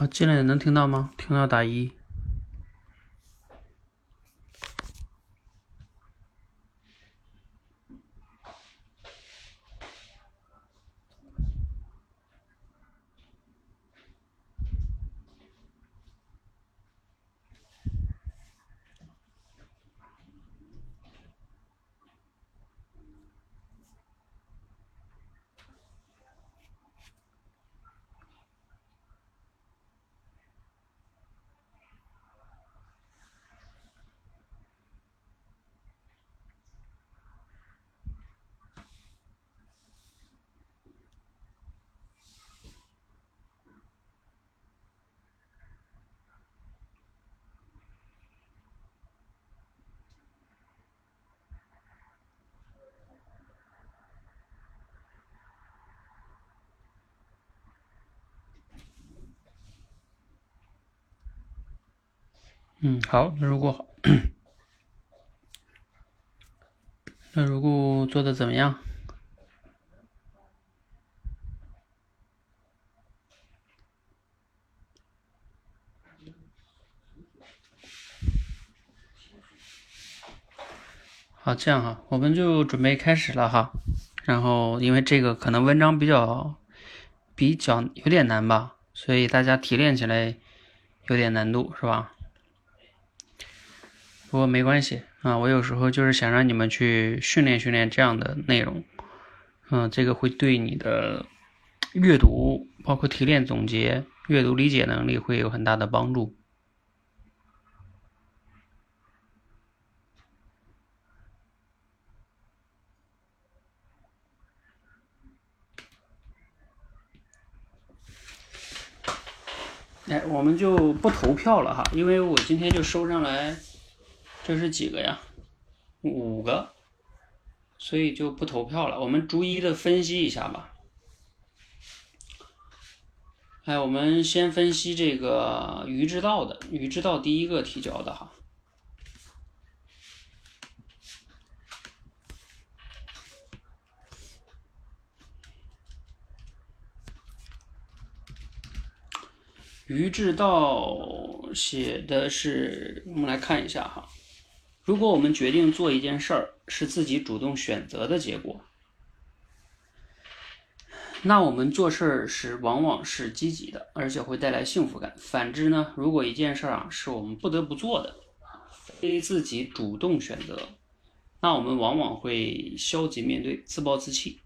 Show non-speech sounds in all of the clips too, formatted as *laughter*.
好，进来能听到吗？听到打一。嗯，好，那如果 *coughs* 那如果做的怎么样？好，这样哈，我们就准备开始了哈。然后，因为这个可能文章比较比较有点难吧，所以大家提炼起来有点难度，是吧？不过没关系啊，我有时候就是想让你们去训练训练这样的内容，嗯，这个会对你的阅读，包括提炼总结、阅读理解能力会有很大的帮助。哎，我们就不投票了哈，因为我今天就收上来。这是几个呀？五个，所以就不投票了。我们逐一的分析一下吧。哎，我们先分析这个于之道的。于之道第一个提交的哈。于志道写的是，我们来看一下哈。如果我们决定做一件事儿是自己主动选择的结果，那我们做事儿是往往是积极的，而且会带来幸福感。反之呢，如果一件事儿啊是我们不得不做的，非自己主动选择，那我们往往会消极面对，自暴自弃。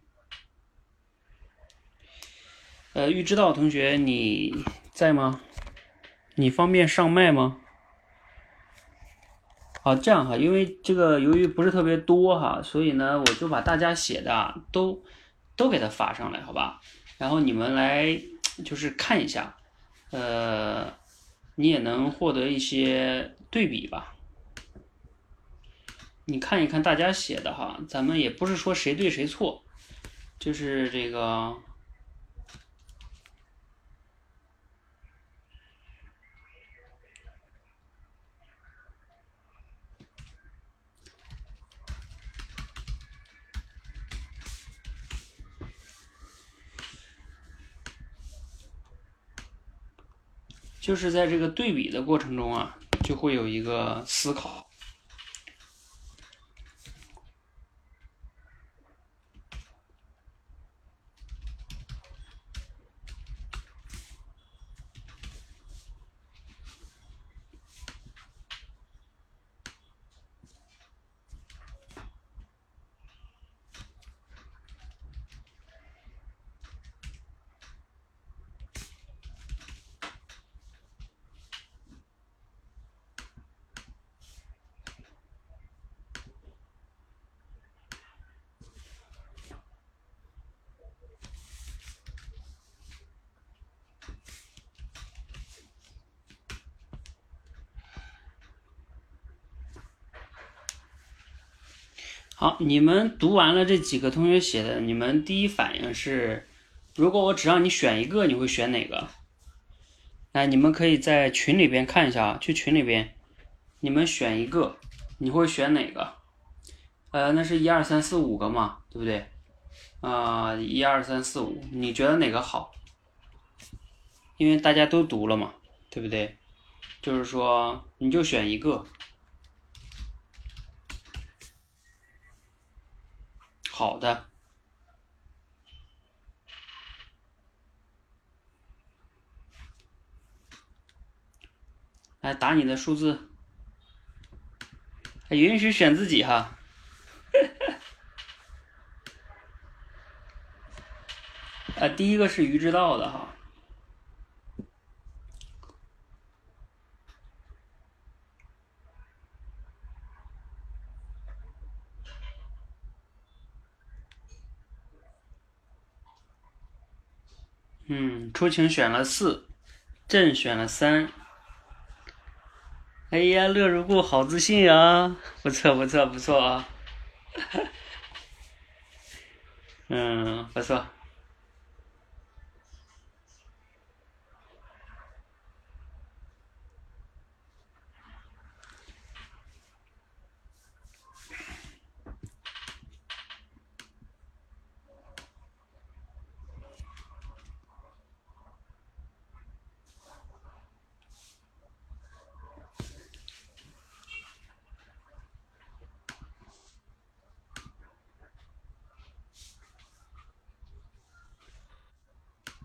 呃，玉知道同学你在吗？你方便上麦吗？好，这样哈，因为这个由于不是特别多哈，所以呢，我就把大家写的都都给它发上来，好吧？然后你们来就是看一下，呃，你也能获得一些对比吧？你看一看大家写的哈，咱们也不是说谁对谁错，就是这个。就是在这个对比的过程中啊，就会有一个思考。好，你们读完了这几个同学写的，你们第一反应是，如果我只让你选一个，你会选哪个？来，你们可以在群里边看一下啊，去群里边，你们选一个，你会选哪个？呃，那是一二三四五个嘛，对不对？啊，一二三四五，你觉得哪个好？因为大家都读了嘛，对不对？就是说，你就选一个。好的，来打你的数字，允许选自己哈。*laughs* 啊，第一个是鱼之道的哈。嗯，出晴选了四，朕选了三。哎呀，乐如故好自信啊！不错，不错，不错啊！*laughs* 嗯，不错。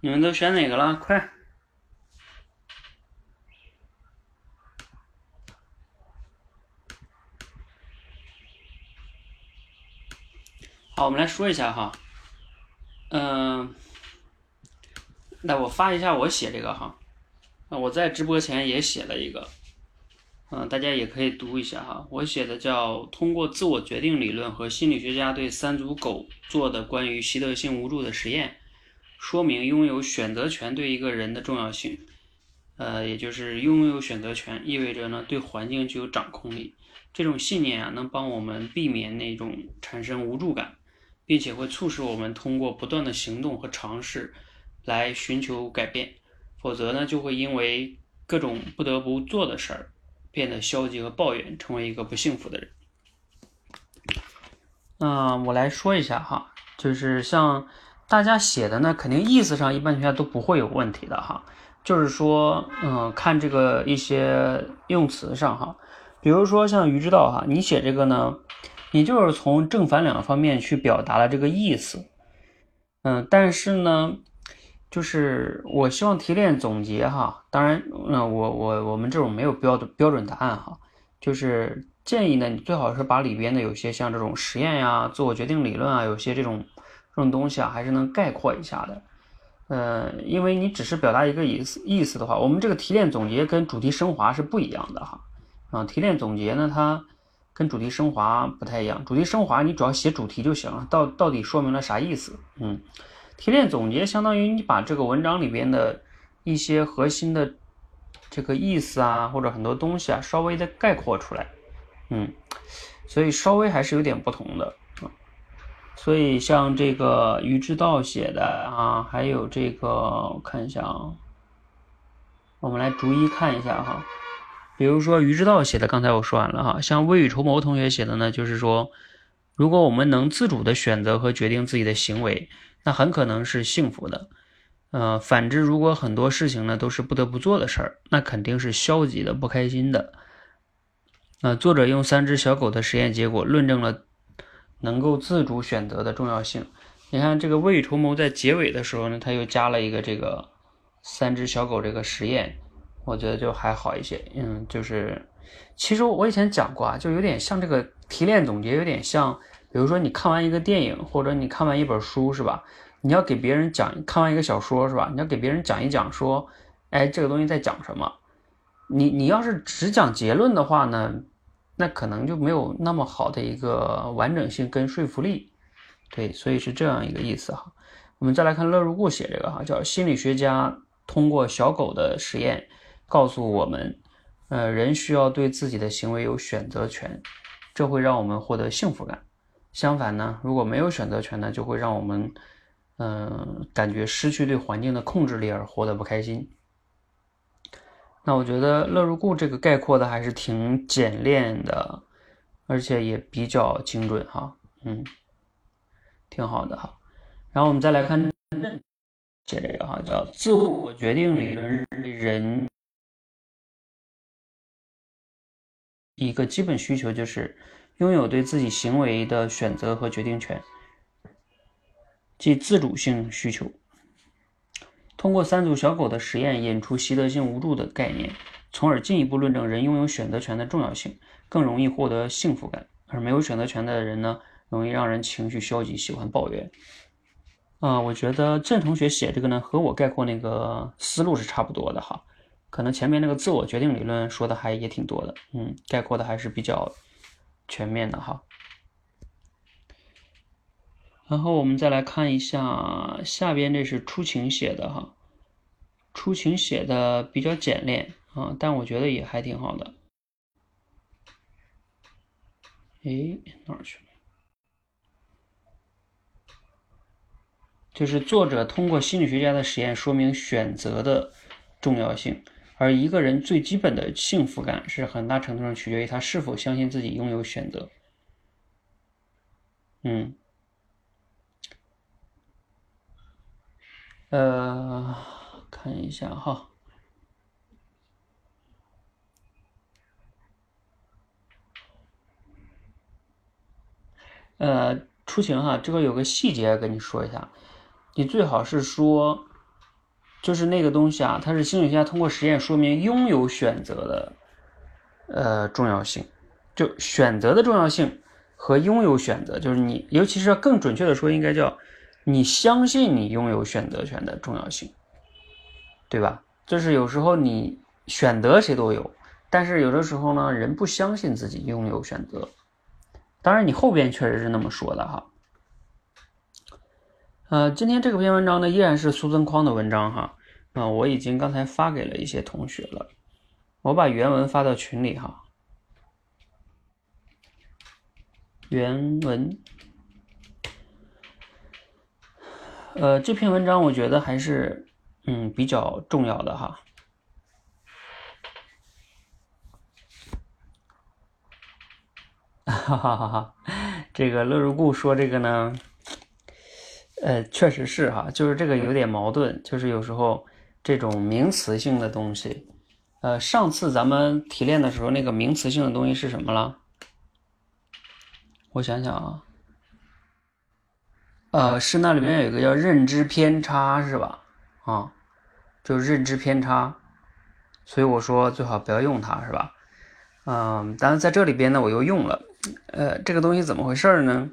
你们都选哪个了？快！好，我们来说一下哈。嗯，那我发一下我写这个哈。我在直播前也写了一个，嗯，大家也可以读一下哈。我写的叫“通过自我决定理论和心理学家对三足狗做的关于习得性无助的实验”。说明拥有选择权对一个人的重要性，呃，也就是拥有选择权意味着呢对环境具有掌控力。这种信念啊，能帮我们避免那种产生无助感，并且会促使我们通过不断的行动和尝试来寻求改变。否则呢，就会因为各种不得不做的事儿变得消极和抱怨，成为一个不幸福的人。那，我来说一下哈，就是像。大家写的呢，肯定意思上一般情况下都不会有问题的哈。就是说，嗯，看这个一些用词上哈，比如说像鱼之道哈，你写这个呢，你就是从正反两个方面去表达了这个意思。嗯，但是呢，就是我希望提炼总结哈，当然，嗯，我我我们这种没有标准标准答案哈，就是建议呢，你最好是把里边的有些像这种实验呀、自我决定理论啊，有些这种。这种东西啊，还是能概括一下的，呃，因为你只是表达一个意思意思的话，我们这个提炼总结跟主题升华是不一样的哈。啊，提炼总结呢，它跟主题升华不太一样。主题升华你主要写主题就行了，到到底说明了啥意思？嗯，提炼总结相当于你把这个文章里边的一些核心的这个意思啊，或者很多东西啊，稍微的概括出来。嗯，所以稍微还是有点不同的。所以像这个于之道写的啊，还有这个我看一下啊，我们来逐一看一下哈。比如说于之道写的，刚才我说完了哈。像未雨绸缪同学写的呢，就是说，如果我们能自主的选择和决定自己的行为，那很可能是幸福的。呃，反之，如果很多事情呢都是不得不做的事儿，那肯定是消极的、不开心的。那作者用三只小狗的实验结果论证了。能够自主选择的重要性。你看这个未雨绸缪在结尾的时候呢，他又加了一个这个三只小狗这个实验，我觉得就还好一些。嗯，就是其实我以前讲过啊，就有点像这个提炼总结，有点像，比如说你看完一个电影或者你看完一本书是吧？你要给别人讲，看完一个小说是吧？你要给别人讲一讲说，哎，这个东西在讲什么？你你要是只讲结论的话呢？那可能就没有那么好的一个完整性跟说服力，对，所以是这样一个意思哈。我们再来看乐如故写这个哈，叫心理学家通过小狗的实验告诉我们，呃，人需要对自己的行为有选择权，这会让我们获得幸福感。相反呢，如果没有选择权呢，就会让我们，嗯，感觉失去对环境的控制力而活得不开心。那我觉得乐如故这个概括的还是挺简练的，而且也比较精准哈，嗯，挺好的哈。然后我们再来看写这个哈，叫自我决定理论人一个基本需求就是拥有对自己行为的选择和决定权，即自主性需求。通过三组小狗的实验引出习得性无助的概念，从而进一步论证人拥有选择权的重要性，更容易获得幸福感。而没有选择权的人呢，容易让人情绪消极，喜欢抱怨。啊，我觉得郑同学写这个呢，和我概括那个思路是差不多的哈。可能前面那个自我决定理论说的还也挺多的，嗯，概括的还是比较全面的哈。然后我们再来看一下下边，这是出晴写的哈，出晴写的比较简练啊，但我觉得也还挺好的。哎，哪儿去了？就是作者通过心理学家的实验说明选择的重要性，而一个人最基本的幸福感是很大程度上取决于他是否相信自己拥有选择。嗯。呃，看一下哈，呃，出行哈，这个有个细节跟你说一下，你最好是说，就是那个东西啊，它是心理学家通过实验说明拥有选择的，呃，重要性，就选择的重要性和拥有选择，就是你，尤其是更准确的说，应该叫。你相信你拥有选择权的重要性，对吧？就是有时候你选择谁都有，但是有的时候呢，人不相信自己拥有选择。当然，你后边确实是那么说的哈。呃，今天这个篇文章呢，依然是苏增匡的文章哈。啊，我已经刚才发给了一些同学了，我把原文发到群里哈。原文。呃，这篇文章我觉得还是嗯比较重要的哈。哈哈哈哈，这个乐如故说这个呢，呃，确实是哈，就是这个有点矛盾，就是有时候这种名词性的东西，呃，上次咱们提炼的时候，那个名词性的东西是什么了？我想想啊。呃，是那里面有一个叫认知偏差，是吧？啊，就认知偏差，所以我说最好不要用它，是吧？嗯，但是在这里边呢，我又用了。呃，这个东西怎么回事呢？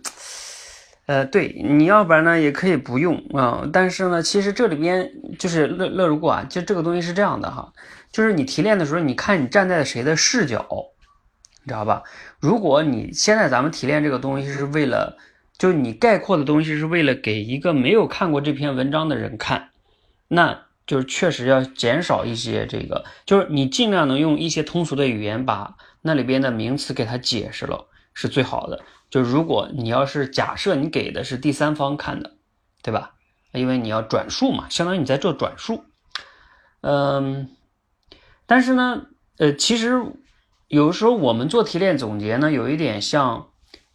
呃，对，你要不然呢也可以不用啊。但是呢，其实这里边就是乐乐如果啊，就这个东西是这样的哈，就是你提炼的时候，你看你站在谁的视角，你知道吧？如果你现在咱们提炼这个东西是为了。就你概括的东西是为了给一个没有看过这篇文章的人看，那就是确实要减少一些这个，就是你尽量能用一些通俗的语言把那里边的名词给他解释了，是最好的。就如果你要是假设你给的是第三方看的，对吧？因为你要转述嘛，相当于你在做转述。嗯，但是呢，呃，其实有时候我们做提炼总结呢，有一点像。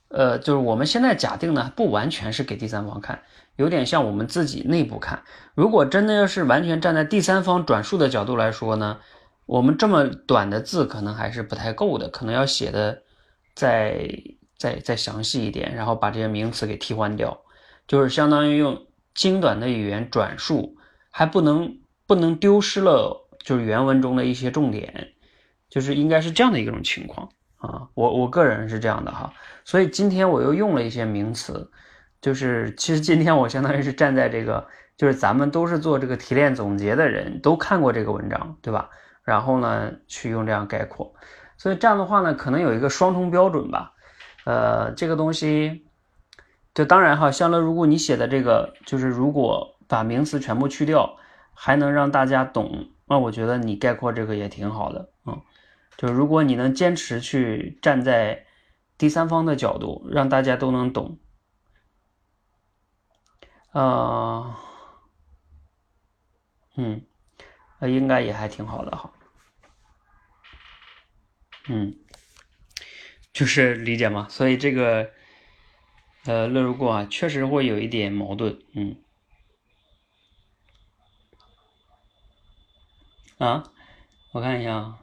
呃，就是我们现在假定呢，不完全是给第三方看，有点像我们自己内部看。如果真的要是完全站在第三方转述的角度来说呢，我们这么短的字可能还是不太够的，可能要写的再再再详细一点，然后把这些名词给替换掉，就是相当于用精短的语言转述，还不能不能丢失了就是原文中的一些重点，就是应该是这样的一种情况。啊，我我个人是这样的哈，所以今天我又用了一些名词，就是其实今天我相当于是站在这个，就是咱们都是做这个提炼总结的人都看过这个文章，对吧？然后呢，去用这样概括，所以这样的话呢，可能有一个双重标准吧。呃，这个东西，就当然哈，像乐如果你写的这个，就是如果把名词全部去掉，还能让大家懂，那我觉得你概括这个也挺好的，就如果你能坚持去站在第三方的角度，让大家都能懂，啊，嗯，呃，应该也还挺好的哈，嗯，就是理解嘛，所以这个，呃，乐如故啊，确实会有一点矛盾，嗯，啊，我看一下啊。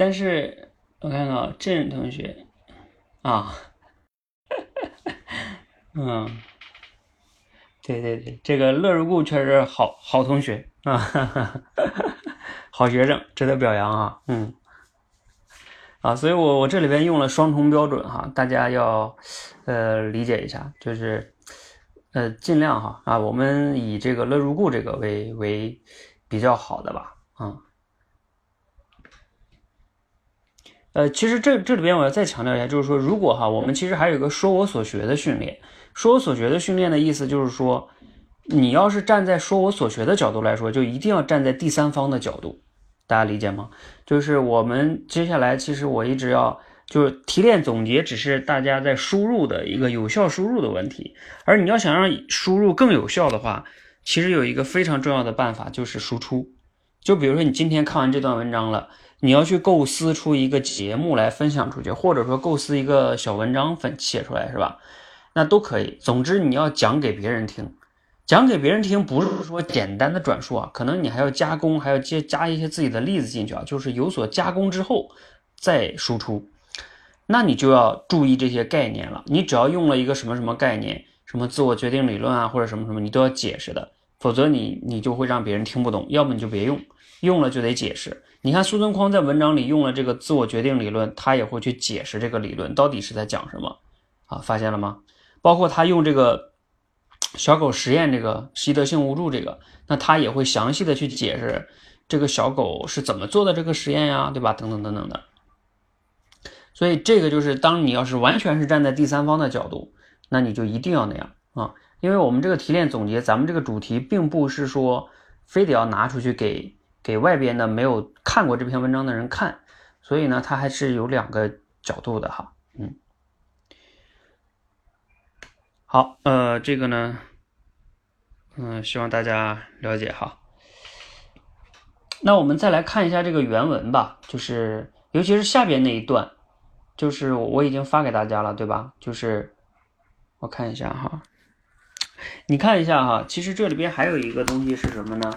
但是我看到郑同学啊，嗯，对对对，这个乐如故确实好好同学啊，*laughs* 好学生，值得表扬啊，嗯，啊，所以我我这里边用了双重标准哈，大家要呃理解一下，就是呃尽量哈啊，我们以这个乐如故这个为为比较好的吧，啊。呃，其实这这里边我要再强调一下，就是说，如果哈，我们其实还有一个说我所学的训练，说我所学的训练的意思就是说，你要是站在说我所学的角度来说，就一定要站在第三方的角度，大家理解吗？就是我们接下来其实我一直要就是提炼总结，只是大家在输入的一个有效输入的问题，而你要想让输入更有效的话，其实有一个非常重要的办法就是输出，就比如说你今天看完这段文章了。你要去构思出一个节目来分享出去，或者说构思一个小文章分写出来，是吧？那都可以。总之你要讲给别人听，讲给别人听不是说简单的转述啊，可能你还要加工，还要接加一些自己的例子进去啊，就是有所加工之后再输出。那你就要注意这些概念了。你只要用了一个什么什么概念，什么自我决定理论啊，或者什么什么，你都要解释的，否则你你就会让别人听不懂。要么你就别用，用了就得解释。你看苏东匡在文章里用了这个自我决定理论，他也会去解释这个理论到底是在讲什么啊？发现了吗？包括他用这个小狗实验这个习得性无助这个，那他也会详细的去解释这个小狗是怎么做的这个实验呀，对吧？等等等等的。所以这个就是当你要是完全是站在第三方的角度，那你就一定要那样啊，因为我们这个提炼总结，咱们这个主题并不是说非得要拿出去给。给外边的没有看过这篇文章的人看，所以呢，它还是有两个角度的哈，嗯，好，呃，这个呢，嗯，希望大家了解哈。那我们再来看一下这个原文吧，就是尤其是下边那一段，就是我已经发给大家了，对吧？就是我看一下哈，你看一下哈，其实这里边还有一个东西是什么呢？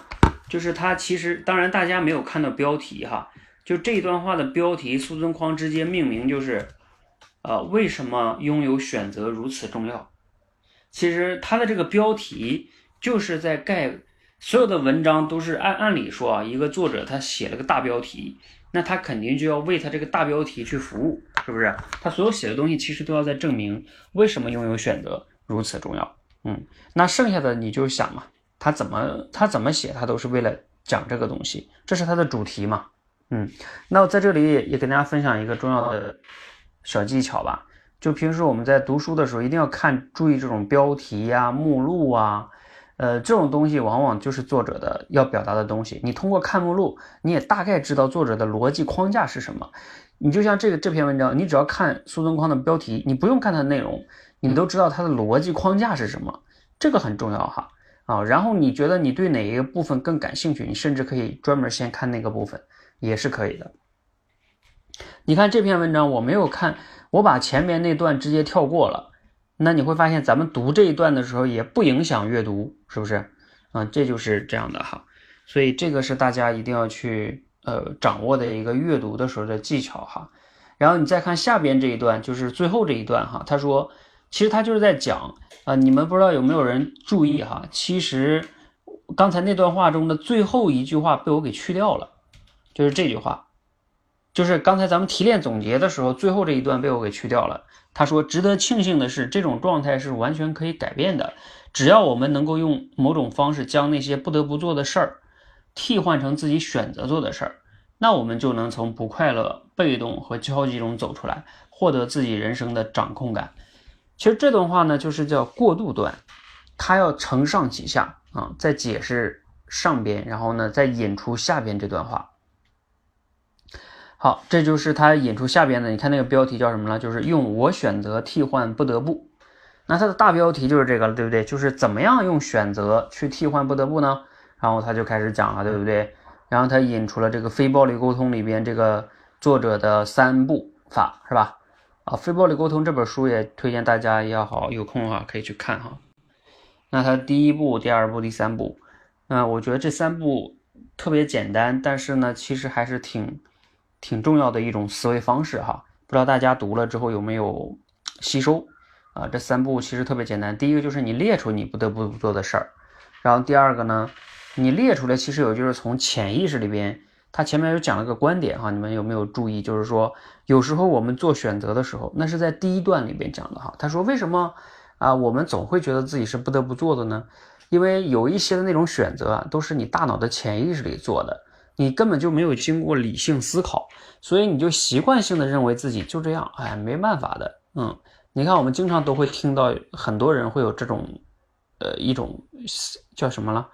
就是他其实，当然大家没有看到标题哈，就这段话的标题，苏尊匡直接命名就是，呃，为什么拥有选择如此重要？其实他的这个标题就是在盖所有的文章都是按按理说啊，一个作者他写了个大标题，那他肯定就要为他这个大标题去服务，是不是？他所有写的东西其实都要在证明为什么拥有选择如此重要。嗯，那剩下的你就想嘛。他怎么他怎么写，他都是为了讲这个东西，这是他的主题嘛？嗯，那我在这里也也跟大家分享一个重要的小技巧吧。就平时我们在读书的时候，一定要看注意这种标题呀、目录啊，呃，这种东西往往就是作者的要表达的东西。你通过看目录，你也大概知道作者的逻辑框架是什么。你就像这个这篇文章，你只要看苏东匡的标题，你不用看它的内容，你都知道它的逻辑框架是什么。这个很重要哈。啊，然后你觉得你对哪一个部分更感兴趣？你甚至可以专门先看那个部分，也是可以的。你看这篇文章，我没有看，我把前面那段直接跳过了。那你会发现，咱们读这一段的时候也不影响阅读，是不是？啊，这就是这样的哈。所以这个是大家一定要去呃掌握的一个阅读的时候的技巧哈。然后你再看下边这一段，就是最后这一段哈，他说。其实他就是在讲啊，你们不知道有没有人注意哈？其实刚才那段话中的最后一句话被我给去掉了，就是这句话，就是刚才咱们提炼总结的时候，最后这一段被我给去掉了。他说，值得庆幸的是，这种状态是完全可以改变的，只要我们能够用某种方式将那些不得不做的事儿替换成自己选择做的事儿，那我们就能从不快乐、被动和焦急中走出来，获得自己人生的掌控感。其实这段话呢，就是叫过渡段，它要承上启下啊，再解释上边，然后呢，再引出下边这段话。好，这就是他引出下边的。你看那个标题叫什么呢？就是用我选择替换不得不。那它的大标题就是这个了，对不对？就是怎么样用选择去替换不得不呢？然后他就开始讲了，对不对？然后他引出了这个非暴力沟通里边这个作者的三步法，是吧？啊，《非暴力沟通》这本书也推荐大家要好有空的话可以去看哈。那它第一步、第二步、第三步，那我觉得这三步特别简单，但是呢，其实还是挺挺重要的一种思维方式哈。不知道大家读了之后有没有吸收啊？这三步其实特别简单，第一个就是你列出你不得不做的事儿，然后第二个呢，你列出来其实有就是从潜意识里边。他前面有讲了个观点哈，你们有没有注意？就是说，有时候我们做选择的时候，那是在第一段里边讲的哈。他说，为什么啊，我们总会觉得自己是不得不做的呢？因为有一些的那种选择啊，都是你大脑的潜意识里做的，你根本就没有经过理性思考，所以你就习惯性的认为自己就这样，哎，没办法的。嗯，你看我们经常都会听到很多人会有这种，呃，一种叫什么了，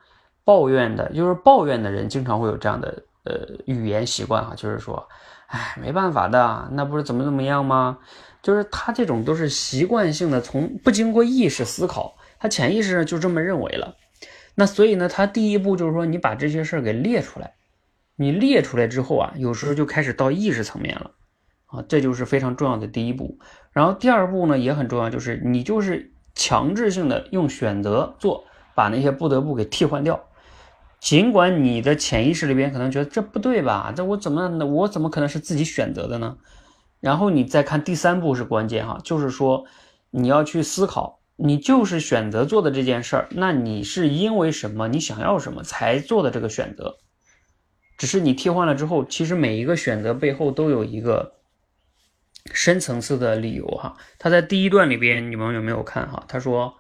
抱怨的，就是抱怨的人经常会有这样的。呃，语言习惯哈，就是说，哎，没办法的，那不是怎么怎么样吗？就是他这种都是习惯性的，从不经过意识思考，他潜意识上就这么认为了。那所以呢，他第一步就是说，你把这些事儿给列出来。你列出来之后啊，有时候就开始到意识层面了啊，这就是非常重要的第一步。然后第二步呢也很重要，就是你就是强制性的用选择做，把那些不得不给替换掉。尽管你的潜意识里边可能觉得这不对吧，这我怎么我怎么可能是自己选择的呢？然后你再看第三步是关键哈，就是说你要去思考，你就是选择做的这件事儿，那你是因为什么，你想要什么才做的这个选择？只是你替换了之后，其实每一个选择背后都有一个深层次的理由哈。他在第一段里边，你们有没有看哈？他说。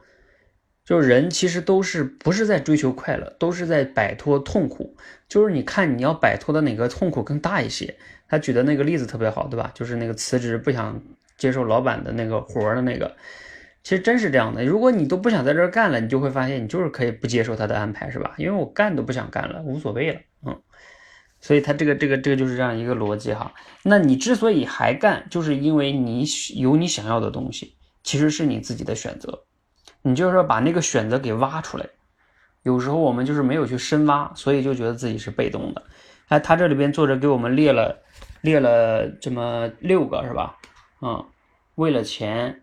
就是人其实都是不是在追求快乐，都是在摆脱痛苦。就是你看你要摆脱的哪个痛苦更大一些。他举的那个例子特别好，对吧？就是那个辞职不想接受老板的那个活的那个，其实真是这样的。如果你都不想在这儿干了，你就会发现你就是可以不接受他的安排，是吧？因为我干都不想干了，无所谓了，嗯。所以他这个这个这个就是这样一个逻辑哈。那你之所以还干，就是因为你有你想要的东西，其实是你自己的选择。你就是说把那个选择给挖出来，有时候我们就是没有去深挖，所以就觉得自己是被动的。哎，他这里边作者给我们列了列了这么六个是吧？嗯，为了钱，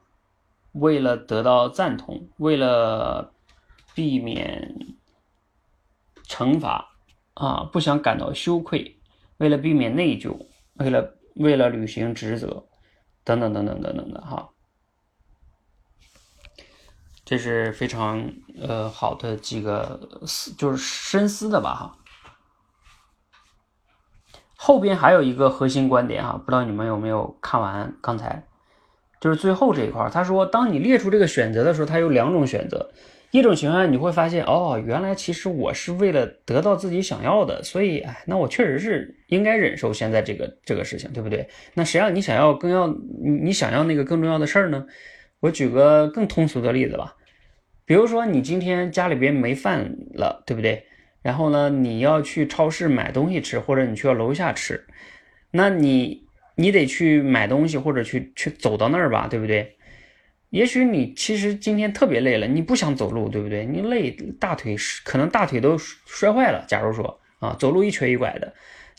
为了得到赞同，为了避免惩罚啊，不想感到羞愧，为了避免内疚，为了为了履行职责，等等等等等等的哈。这是非常呃好的几个思，就是深思的吧哈。后边还有一个核心观点哈，不知道你们有没有看完？刚才就是最后这一块他说，当你列出这个选择的时候，它有两种选择。一种情况下，你会发现哦，原来其实我是为了得到自己想要的，所以哎，那我确实是应该忍受现在这个这个事情，对不对？那谁让你想要更要你你想要那个更重要的事儿呢？我举个更通俗的例子吧，比如说你今天家里边没饭了，对不对？然后呢，你要去超市买东西吃，或者你去楼下吃，那你你得去买东西，或者去去走到那儿吧，对不对？也许你其实今天特别累了，你不想走路，对不对？你累，大腿可能大腿都摔坏了。假如说啊，走路一瘸一拐的，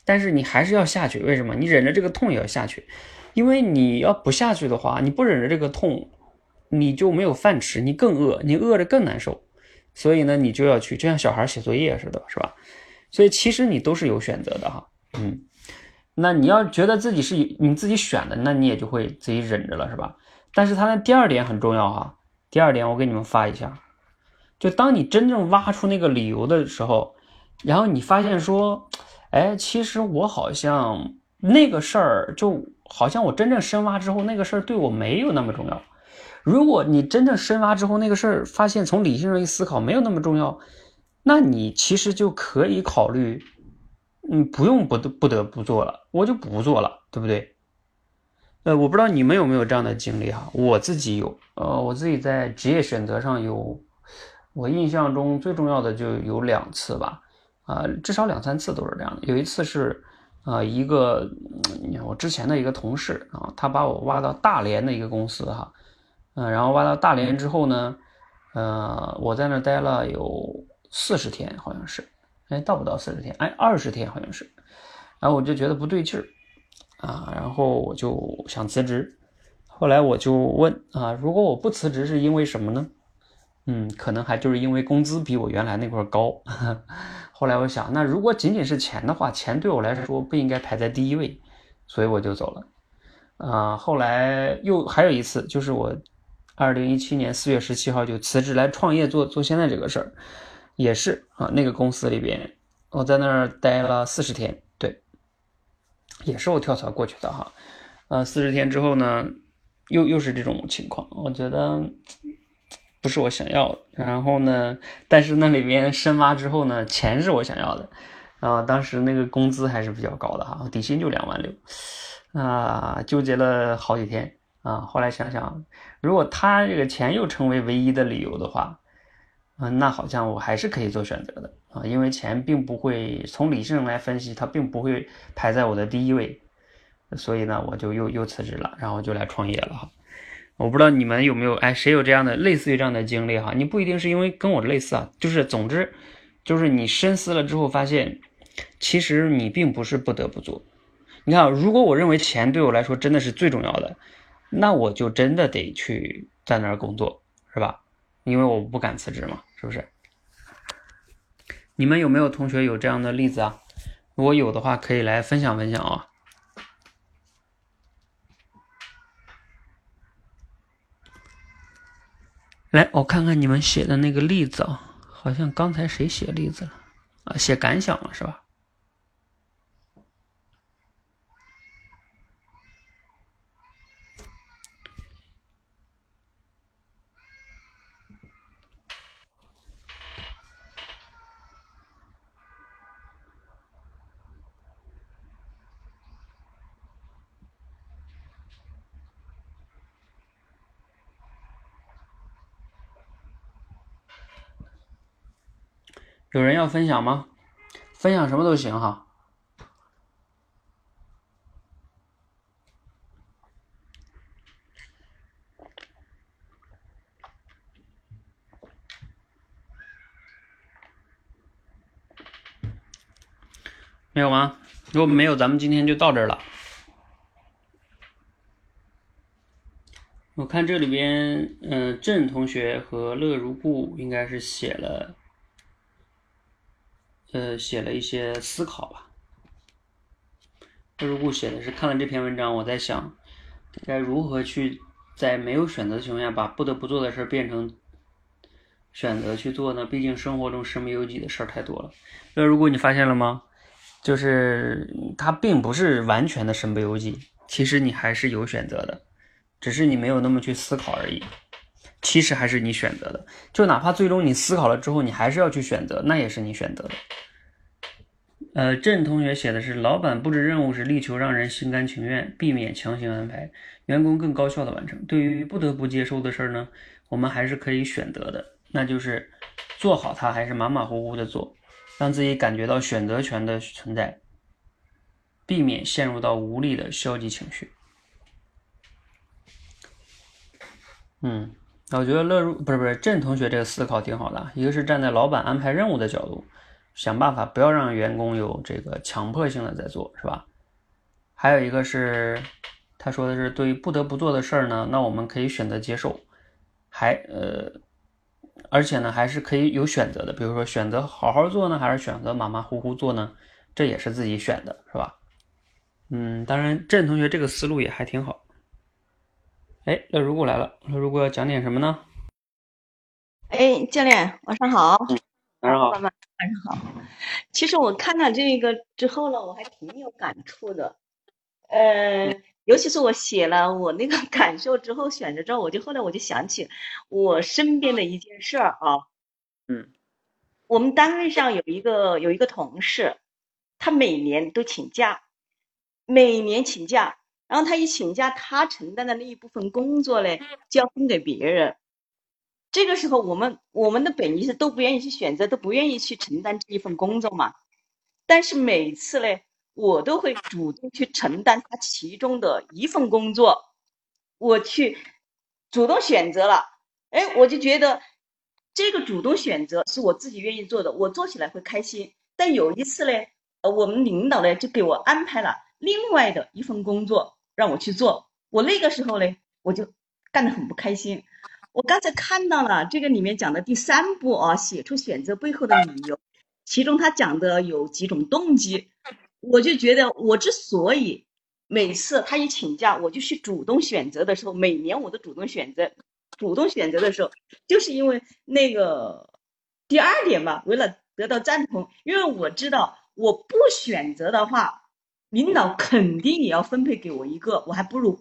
但是你还是要下去，为什么？你忍着这个痛也要下去，因为你要不下去的话，你不忍着这个痛。你就没有饭吃，你更饿，你饿着更难受，所以呢，你就要去，就像小孩写作业似的，是吧？所以其实你都是有选择的哈，嗯，那你要觉得自己是你自己选的，那你也就会自己忍着了，是吧？但是他的第二点很重要哈，第二点我给你们发一下，就当你真正挖出那个理由的时候，然后你发现说，哎，其实我好像那个事儿，就好像我真正深挖之后，那个事儿对我没有那么重要。如果你真正深挖之后，那个事儿发现从理性上一思考没有那么重要，那你其实就可以考虑，嗯，不用不不得不做了，我就不做了，对不对？呃，我不知道你们有没有这样的经历哈，我自己有，呃，我自己在职业选择上有，我印象中最重要的就有两次吧，啊，至少两三次都是这样的。有一次是，呃，一个我之前的一个同事啊，他把我挖到大连的一个公司哈。嗯，然后挖到大连之后呢，呃，我在那儿待了有四十天，好像是，哎，到不到四十天，哎，二十天好像是，然后我就觉得不对劲儿，啊，然后我就想辞职，后来我就问啊，如果我不辞职是因为什么呢？嗯，可能还就是因为工资比我原来那块高。*laughs* 后来我想，那如果仅仅是钱的话，钱对我来说不应该排在第一位，所以我就走了。啊，后来又还有一次，就是我二零一七年四月十七号就辞职来创业做做现在这个事儿，也是啊，那个公司里边我在那儿待了四十天，对，也是我跳槽过去的哈。呃，四十天之后呢，又又是这种情况，我觉得。不是我想要的，然后呢？但是那里边深挖之后呢，钱是我想要的，啊，当时那个工资还是比较高的哈，底薪就两万六，啊，纠结了好几天啊。后来想想，如果他这个钱又成为唯一的理由的话，啊，那好像我还是可以做选择的啊，因为钱并不会从理性来分析，它并不会排在我的第一位，所以呢，我就又又辞职了，然后就来创业了哈。我不知道你们有没有哎，谁有这样的类似于这样的经历哈？你不一定是因为跟我类似啊，就是总之，就是你深思了之后发现，其实你并不是不得不做。你看，如果我认为钱对我来说真的是最重要的，那我就真的得去在那儿工作，是吧？因为我不敢辞职嘛，是不是？你们有没有同学有这样的例子啊？如果有的话，可以来分享分享啊。来，我看看你们写的那个例子啊，好像刚才谁写例子了啊？写感想了是吧？有人要分享吗？分享什么都行哈。没有吗？如果没有，咱们今天就到这儿了。我看这里边，嗯，郑同学和乐如故应该是写了。呃，写了一些思考吧。那如故写的是看了这篇文章，我在想，该如何去在没有选择的情况下，把不得不做的事变成选择去做呢？毕竟生活中身不由己的事儿太多了。那如果你发现了吗？就是它并不是完全的身不由己，其实你还是有选择的，只是你没有那么去思考而已。其实还是你选择的，就哪怕最终你思考了之后，你还是要去选择，那也是你选择的。呃，郑同学写的是，老板布置任务时力求让人心甘情愿，避免强行安排，员工更高效的完成。对于不得不接受的事儿呢，我们还是可以选择的，那就是做好它，还是马马虎虎的做，让自己感觉到选择权的存在，避免陷入到无力的消极情绪。嗯。我觉得乐如不是不是郑同学这个思考挺好的，一个是站在老板安排任务的角度，想办法不要让员工有这个强迫性的在做，是吧？还有一个是他说的是对于不得不做的事儿呢，那我们可以选择接受，还呃，而且呢还是可以有选择的，比如说选择好好做呢，还是选择马马虎虎做呢？这也是自己选的，是吧？嗯，当然郑同学这个思路也还挺好。哎，乐如果来了，乐如果要讲点什么呢？哎，教练，晚上好。晚上好。晚上好。其实我看了这个之后呢，我还挺有感触的。呃，尤其是我写了我那个 *laughs* 感受之后，选择之后，我就后来我就想起我身边的一件事儿啊。嗯。我们单位上有一个有一个同事，他每年都请假，每年请假。然后他一请假，他承担的那一部分工作嘞，就要分给别人。这个时候，我们我们的本意是都不愿意去选择，都不愿意去承担这一份工作嘛。但是每次嘞，我都会主动去承担他其中的一份工作，我去主动选择了。哎，我就觉得这个主动选择是我自己愿意做的，我做起来会开心。但有一次嘞，呃，我们领导呢就给我安排了另外的一份工作。让我去做，我那个时候呢，我就干得很不开心。我刚才看到了这个里面讲的第三步啊，写出选择背后的理由，其中他讲的有几种动机，我就觉得我之所以每次他一请假，我就去主动选择的时候，每年我都主动选择，主动选择的时候，就是因为那个第二点吧，为了得到赞同，因为我知道我不选择的话，领导肯定也要分配给我一个，我还不如。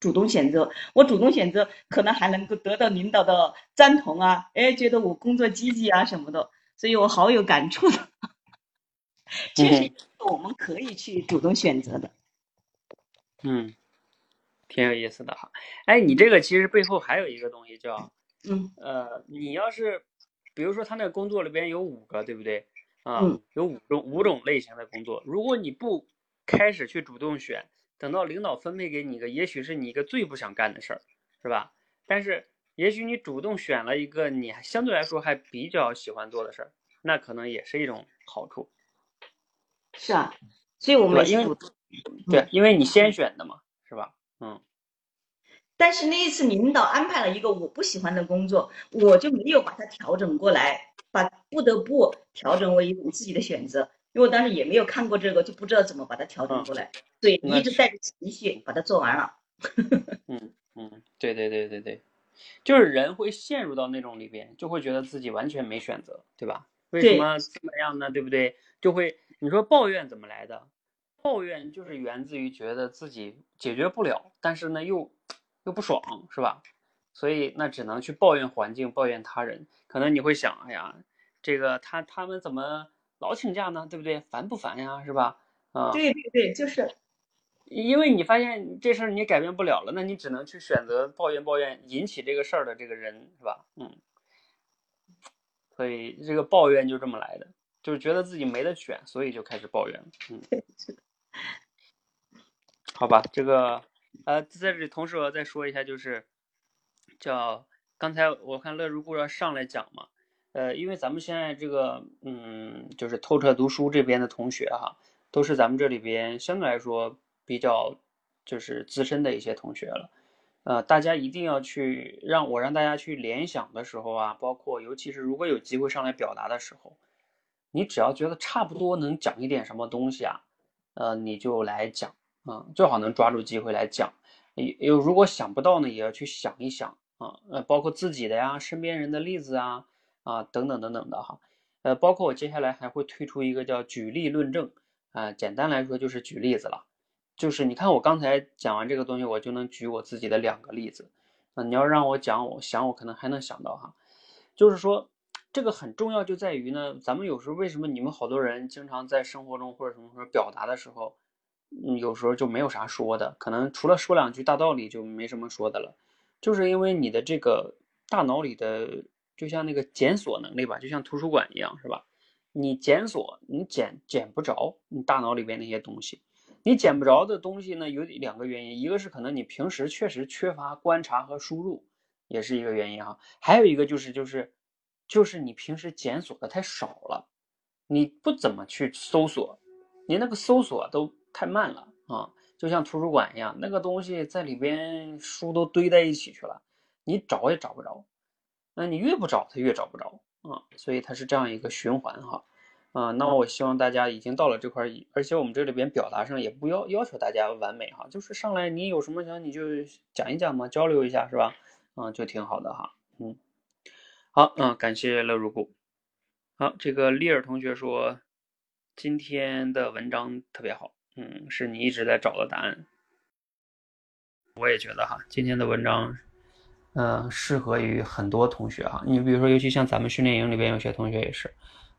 主动选择，我主动选择，可能还能够得到领导的赞同啊，哎，觉得我工作积极啊什么的，所以我好有感触的。确实，我们可以去主动选择的。嗯，挺有意思的哈。哎，你这个其实背后还有一个东西叫，嗯，呃，你要是，比如说他那个工作里边有五个，对不对？啊，嗯，有五种五种类型的工作，如果你不开始去主动选。等到领导分配给你一个，也许是你一个最不想干的事儿，是吧？但是也许你主动选了一个你相对来说还比较喜欢做的事儿，那可能也是一种好处。是啊，所以我们因为对，因为你先选的嘛，是吧？嗯。但是那一次领导安排了一个我不喜欢的工作，我就没有把它调整过来，把不得不调整为一种自己的选择。因为我当时也没有看过这个，就不知道怎么把它调整过来。对，一直带着情绪把它做完了。*laughs* 嗯嗯，对对对对对，就是人会陷入到那种里边，就会觉得自己完全没选择，对吧？为什么这么样呢？对不对？就会你说抱怨怎么来的？抱怨就是源自于觉得自己解决不了，但是呢又又不爽，是吧？所以那只能去抱怨环境，抱怨他人。可能你会想，哎呀，这个他他们怎么？老请假呢，对不对？烦不烦呀？是吧？啊，对对对，就是，因为你发现这事儿你改变不了了，那你只能去选择抱怨抱怨引起这个事儿的这个人，是吧？嗯，所以这个抱怨就这么来的，就是觉得自己没得选，所以就开始抱怨。嗯，好吧，这个呃，在这里同时我要再说一下，就是叫刚才我看乐如故要上来讲嘛。呃，因为咱们现在这个，嗯，就是透彻读书这边的同学哈，都是咱们这里边相对来说比较就是资深的一些同学了。呃，大家一定要去让我让大家去联想的时候啊，包括尤其是如果有机会上来表达的时候，你只要觉得差不多能讲一点什么东西啊，呃，你就来讲啊，最好能抓住机会来讲。有如果想不到呢，也要去想一想啊，呃，包括自己的呀，身边人的例子啊。啊，等等等等的哈，呃，包括我接下来还会推出一个叫举例论证啊，简单来说就是举例子了，就是你看我刚才讲完这个东西，我就能举我自己的两个例子，啊，你要让我讲，我想我可能还能想到哈，就是说这个很重要就在于呢，咱们有时候为什么你们好多人经常在生活中或者什么时候表达的时候，嗯，有时候就没有啥说的，可能除了说两句大道理就没什么说的了，就是因为你的这个大脑里的。就像那个检索能力吧，就像图书馆一样，是吧？你检索，你检检不着你大脑里边那些东西。你检不着的东西呢，有两个原因，一个是可能你平时确实缺乏观察和输入，也是一个原因哈。还有一个就是就是就是你平时检索的太少了，你不怎么去搜索，你那个搜索都太慢了啊。就像图书馆一样，那个东西在里边书都堆在一起去了，你找也找不着。那你越不找，他越找不着啊，所以它是这样一个循环哈，啊，那我希望大家已经到了这块，而且我们这里边表达上也不要要求大家完美哈，就是上来你有什么想你就讲一讲嘛，交流一下是吧？啊，就挺好的哈，嗯，好，嗯，感谢乐如故，好，这个丽尔同学说今天的文章特别好，嗯，是你一直在找的答案，我也觉得哈，今天的文章。嗯，适合于很多同学啊。你比如说，尤其像咱们训练营里边有些同学也是，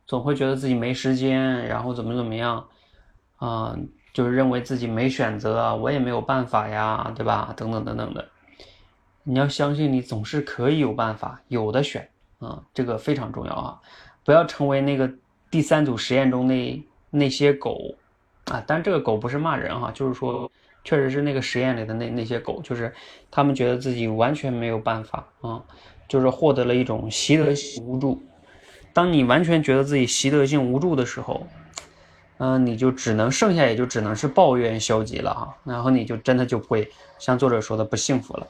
总会觉得自己没时间，然后怎么怎么样，啊，就是认为自己没选择，我也没有办法呀，对吧？等等等等的。你要相信，你总是可以有办法，有的选啊，这个非常重要啊！不要成为那个第三组实验中那那些狗啊，但这个狗不是骂人哈，就是说。确实是那个实验里的那那些狗，就是他们觉得自己完全没有办法啊，就是获得了一种习得性无助。当你完全觉得自己习得性无助的时候，嗯，你就只能剩下也就只能是抱怨消极了哈，然后你就真的就会像作者说的不幸福了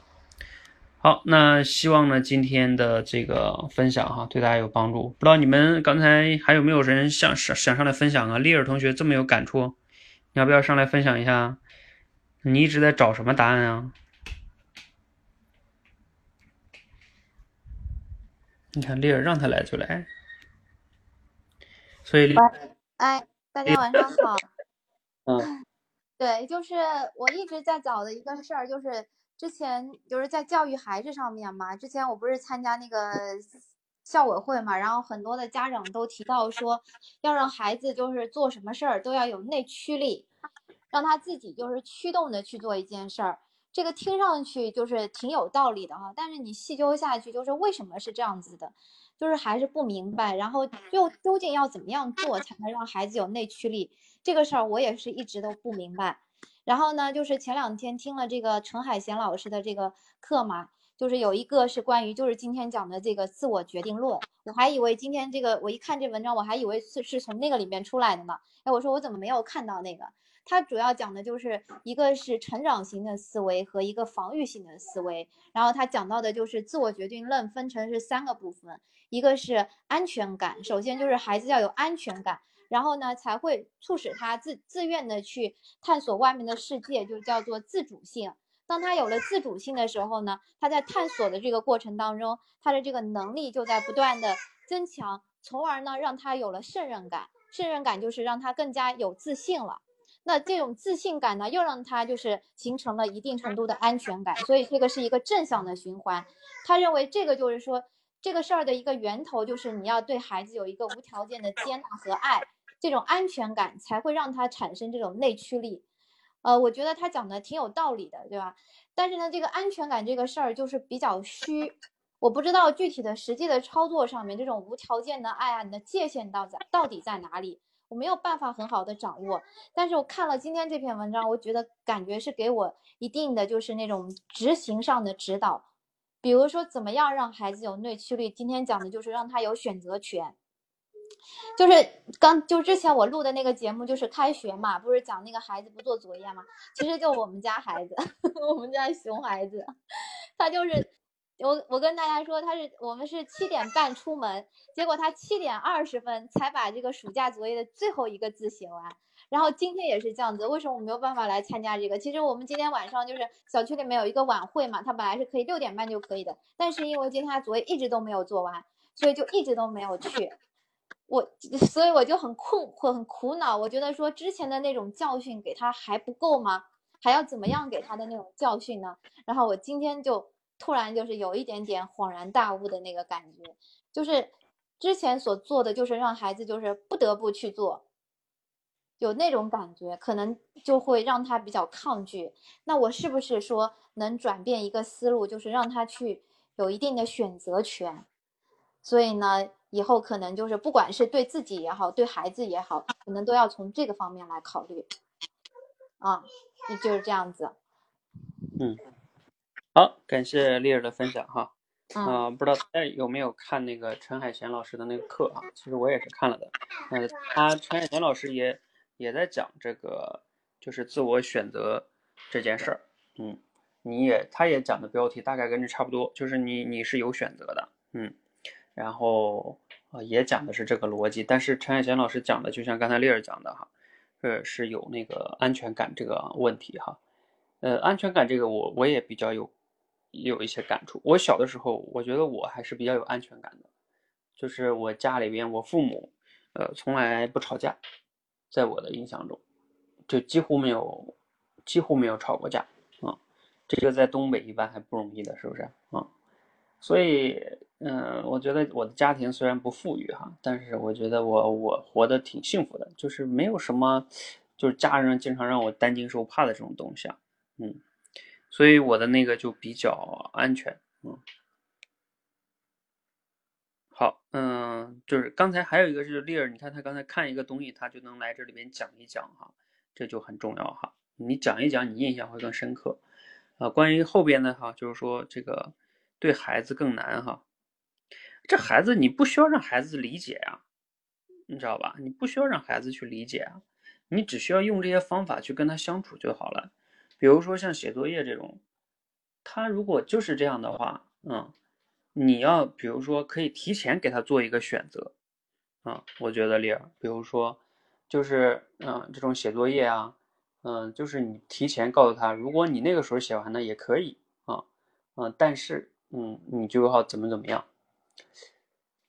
好，那希望呢今天的这个分享哈对大家有帮助。不知道你们刚才还有没有人想想想上来分享啊？丽尔同学这么有感触，你要不要上来分享一下？你一直在找什么答案啊？你看丽儿让他来就来，所以哎，大家晚上好。嗯，对，就是我一直在找的一个事儿，就是之前就是在教育孩子上面嘛。之前我不是参加那个校委会嘛，然后很多的家长都提到说，要让孩子就是做什么事儿都要有内驱力，让他自己就是驱动的去做一件事儿。这个听上去就是挺有道理的哈，但是你细究下去，就是为什么是这样子的，就是还是不明白。然后又究竟要怎么样做才能让孩子有内驱力？这个事儿我也是一直都不明白。然后呢，就是前两天听了这个陈海贤老师的这个课嘛，就是有一个是关于就是今天讲的这个自我决定论，我还以为今天这个我一看这文章，我还以为是是从那个里面出来的呢。哎，我说我怎么没有看到那个？它主要讲的就是一个是成长型的思维和一个防御性的思维，然后他讲到的就是自我决定论分成是三个部分，一个是安全感，首先就是孩子要有安全感，然后呢才会促使他自自愿的去探索外面的世界，就叫做自主性。当他有了自主性的时候呢，他在探索的这个过程当中，他的这个能力就在不断的增强，从而呢让他有了胜任感，胜任感就是让他更加有自信了。那这种自信感呢，又让他就是形成了一定程度的安全感，所以这个是一个正向的循环。他认为这个就是说这个事儿的一个源头，就是你要对孩子有一个无条件的接纳和爱，这种安全感才会让他产生这种内驱力。呃，我觉得他讲的挺有道理的，对吧？但是呢，这个安全感这个事儿就是比较虚，我不知道具体的实际的操作上面，这种无条件的爱啊，你的界限到在到底在哪里？我没有办法很好的掌握，但是我看了今天这篇文章，我觉得感觉是给我一定的就是那种执行上的指导，比如说怎么样让孩子有内驱力。今天讲的就是让他有选择权，就是刚就之前我录的那个节目就是开学嘛，不是讲那个孩子不做作业嘛，其实就我们家孩子，*laughs* 我们家熊孩子，他就是。我我跟大家说，他是我们是七点半出门，结果他七点二十分才把这个暑假作业的最后一个字写完。然后今天也是这样子，为什么我没有办法来参加这个？其实我们今天晚上就是小区里面有一个晚会嘛，他本来是可以六点半就可以的，但是因为今天他作业一直都没有做完，所以就一直都没有去。我所以我就很困惑，很苦恼。我觉得说之前的那种教训给他还不够吗？还要怎么样给他的那种教训呢？然后我今天就。突然就是有一点点恍然大悟的那个感觉，就是之前所做的就是让孩子就是不得不去做，有那种感觉，可能就会让他比较抗拒。那我是不是说能转变一个思路，就是让他去有一定的选择权？所以呢，以后可能就是不管是对自己也好，对孩子也好，可能都要从这个方面来考虑。啊，就是这样子。嗯。好，感谢丽儿的分享哈。啊，不知道大家有没有看那个陈海贤老师的那个课啊？其实我也是看了的。呃，他陈海贤老师也也在讲这个，就是自我选择这件事儿。嗯，你也他也讲的标题大概跟这差不多，就是你你是有选择的。嗯，然后呃也讲的是这个逻辑，但是陈海贤老师讲的就像刚才丽儿讲的哈，呃是有那个安全感这个问题哈。呃，安全感这个我我也比较有。有一些感触。我小的时候，我觉得我还是比较有安全感的，就是我家里边，我父母，呃，从来不吵架，在我的印象中，就几乎没有，几乎没有吵过架啊。这个在东北一般还不容易的，是不是啊？所以，嗯，我觉得我的家庭虽然不富裕哈，但是我觉得我我活得挺幸福的，就是没有什么，就是家人经常让我担惊受怕的这种东西啊，嗯。所以我的那个就比较安全，嗯，好，嗯，就是刚才还有一个是丽儿，你看他刚才看一个东西，他就能来这里边讲一讲哈，这就很重要哈，你讲一讲，你印象会更深刻，啊，关于后边的哈，就是说这个对孩子更难哈，这孩子你不需要让孩子理解呀，你知道吧？你不需要让孩子去理解啊，你只需要用这些方法去跟他相处就好了。比如说像写作业这种，他如果就是这样的话，嗯，你要比如说可以提前给他做一个选择，啊，我觉得丽儿，比如说就是嗯这种写作业啊，嗯，就是你提前告诉他，如果你那个时候写完了也可以啊，嗯，但是嗯你就要怎么怎么样。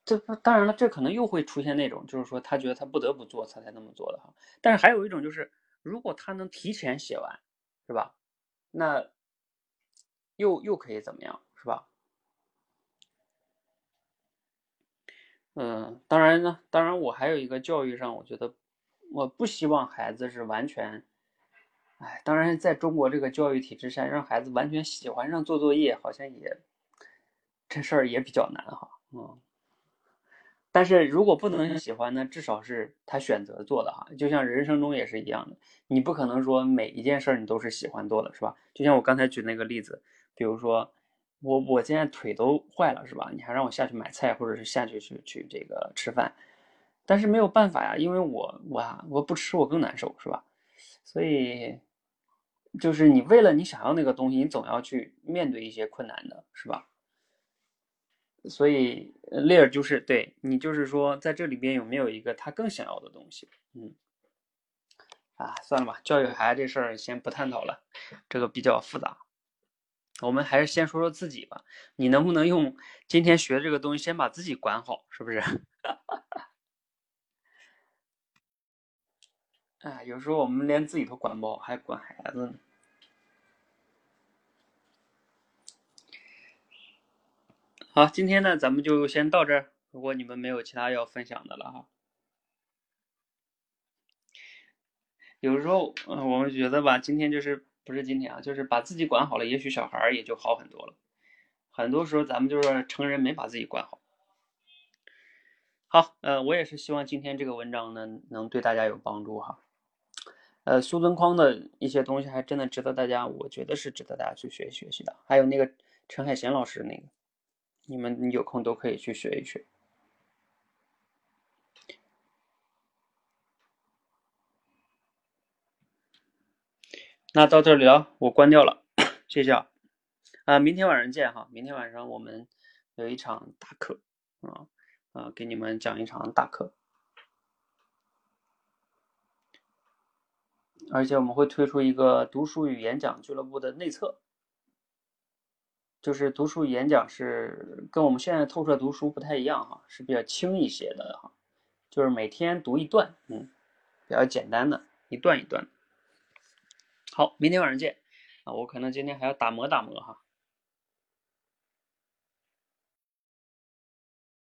这当然了，这可能又会出现那种，就是说他觉得他不得不做，他才那么做的哈。但是还有一种就是，如果他能提前写完，是吧？那又又可以怎么样，是吧？嗯，当然呢，当然我还有一个教育上，我觉得我不希望孩子是完全，哎，当然在中国这个教育体制下，让孩子完全喜欢上做作业，好像也这事儿也比较难哈，嗯。但是如果不能喜欢呢，至少是他选择做的哈，就像人生中也是一样的，你不可能说每一件事儿你都是喜欢做的，是吧？就像我刚才举那个例子，比如说我我现在腿都坏了，是吧？你还让我下去买菜，或者是下去去去这个吃饭，但是没有办法呀，因为我我我不吃我更难受，是吧？所以就是你为了你想要那个东西，你总要去面对一些困难的，是吧？所以，雷尔就是对你，就是说，在这里边有没有一个他更想要的东西？嗯，啊，算了吧，教育孩子这事儿先不探讨了，这个比较复杂。我们还是先说说自己吧。你能不能用今天学这个东西，先把自己管好，是不是？*laughs* 哎，有时候我们连自己都管不好，还管孩子呢。好，今天呢，咱们就先到这儿。如果你们没有其他要分享的了哈，有时候，嗯，我们觉得吧，今天就是不是今天啊，就是把自己管好了，也许小孩儿也就好很多了。很多时候，咱们就是成人没把自己管好。好，呃，我也是希望今天这个文章呢，能对大家有帮助哈。呃，苏东框的一些东西还真的值得大家，我觉得是值得大家去学学习的。还有那个陈海贤老师那个。你们有空都可以去学一学。那到这里了，我关掉了，谢谢啊。啊，明天晚上见哈！明天晚上我们有一场大课啊啊，给你们讲一场大课，而且我们会推出一个读书与演讲俱乐部的内测。就是读书演讲是跟我们现在透彻读书不太一样哈，是比较轻一些的哈，就是每天读一段，嗯，比较简单的一段一段。好，明天晚上见啊！我可能今天还要打磨打磨哈。